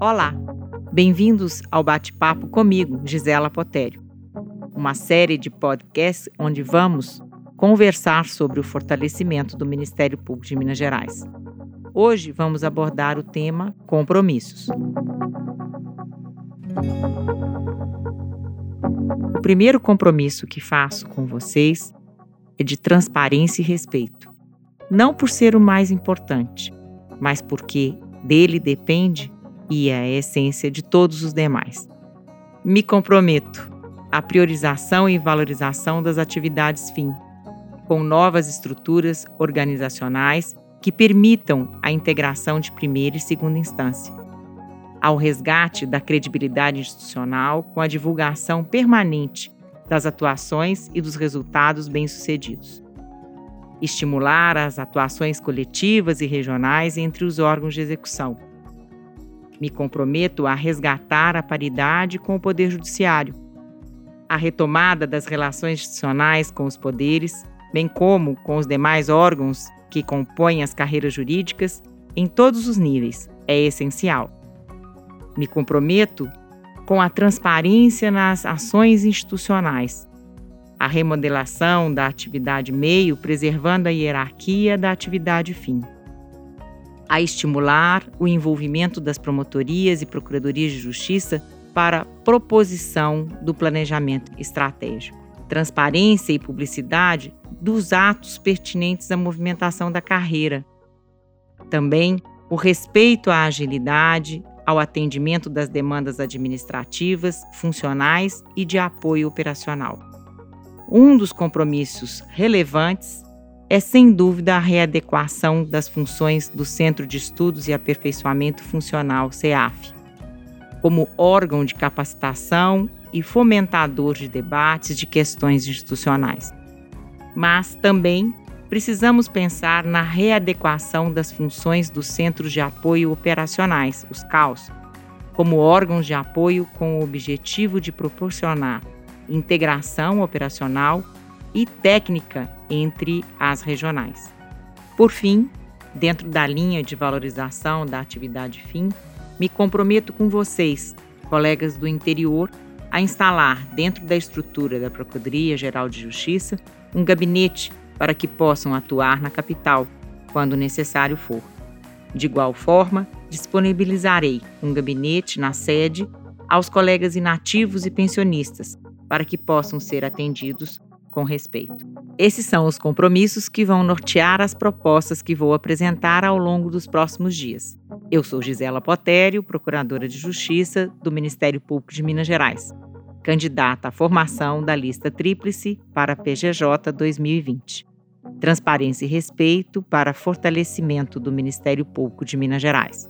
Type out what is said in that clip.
Olá, bem-vindos ao bate-papo comigo, Gisela Potério, uma série de podcasts onde vamos conversar sobre o fortalecimento do Ministério Público de Minas Gerais. Hoje vamos abordar o tema compromissos. O primeiro compromisso que faço com vocês é de transparência e respeito. Não por ser o mais importante, mas porque dele depende e é a essência de todos os demais. Me comprometo à priorização e valorização das atividades fim, com novas estruturas organizacionais que permitam a integração de primeira e segunda instância, ao resgate da credibilidade institucional com a divulgação permanente das atuações e dos resultados bem-sucedidos. Estimular as atuações coletivas e regionais entre os órgãos de execução, me comprometo a resgatar a paridade com o Poder Judiciário, a retomada das relações institucionais com os poderes, bem como com os demais órgãos que compõem as carreiras jurídicas em todos os níveis, é essencial. Me comprometo com a transparência nas ações institucionais, a remodelação da atividade meio, preservando a hierarquia da atividade fim a estimular o envolvimento das promotorias e procuradorias de justiça para proposição do planejamento estratégico, transparência e publicidade dos atos pertinentes à movimentação da carreira. Também o respeito à agilidade, ao atendimento das demandas administrativas, funcionais e de apoio operacional. Um dos compromissos relevantes é sem dúvida a readequação das funções do Centro de Estudos e Aperfeiçoamento Funcional, CEAF, como órgão de capacitação e fomentador de debates de questões institucionais. Mas também precisamos pensar na readequação das funções dos Centros de Apoio Operacionais, os CAUS, como órgãos de apoio com o objetivo de proporcionar integração operacional e técnica entre as regionais. Por fim, dentro da linha de valorização da atividade fim, me comprometo com vocês, colegas do interior, a instalar dentro da estrutura da Procuradoria Geral de Justiça um gabinete para que possam atuar na capital, quando necessário for. De igual forma, disponibilizarei um gabinete na sede aos colegas inativos e pensionistas, para que possam ser atendidos com respeito. Esses são os compromissos que vão nortear as propostas que vou apresentar ao longo dos próximos dias. Eu sou Gisela Potério, Procuradora de Justiça do Ministério Público de Minas Gerais, candidata à formação da lista tríplice para a PGJ 2020. Transparência e respeito para fortalecimento do Ministério Público de Minas Gerais.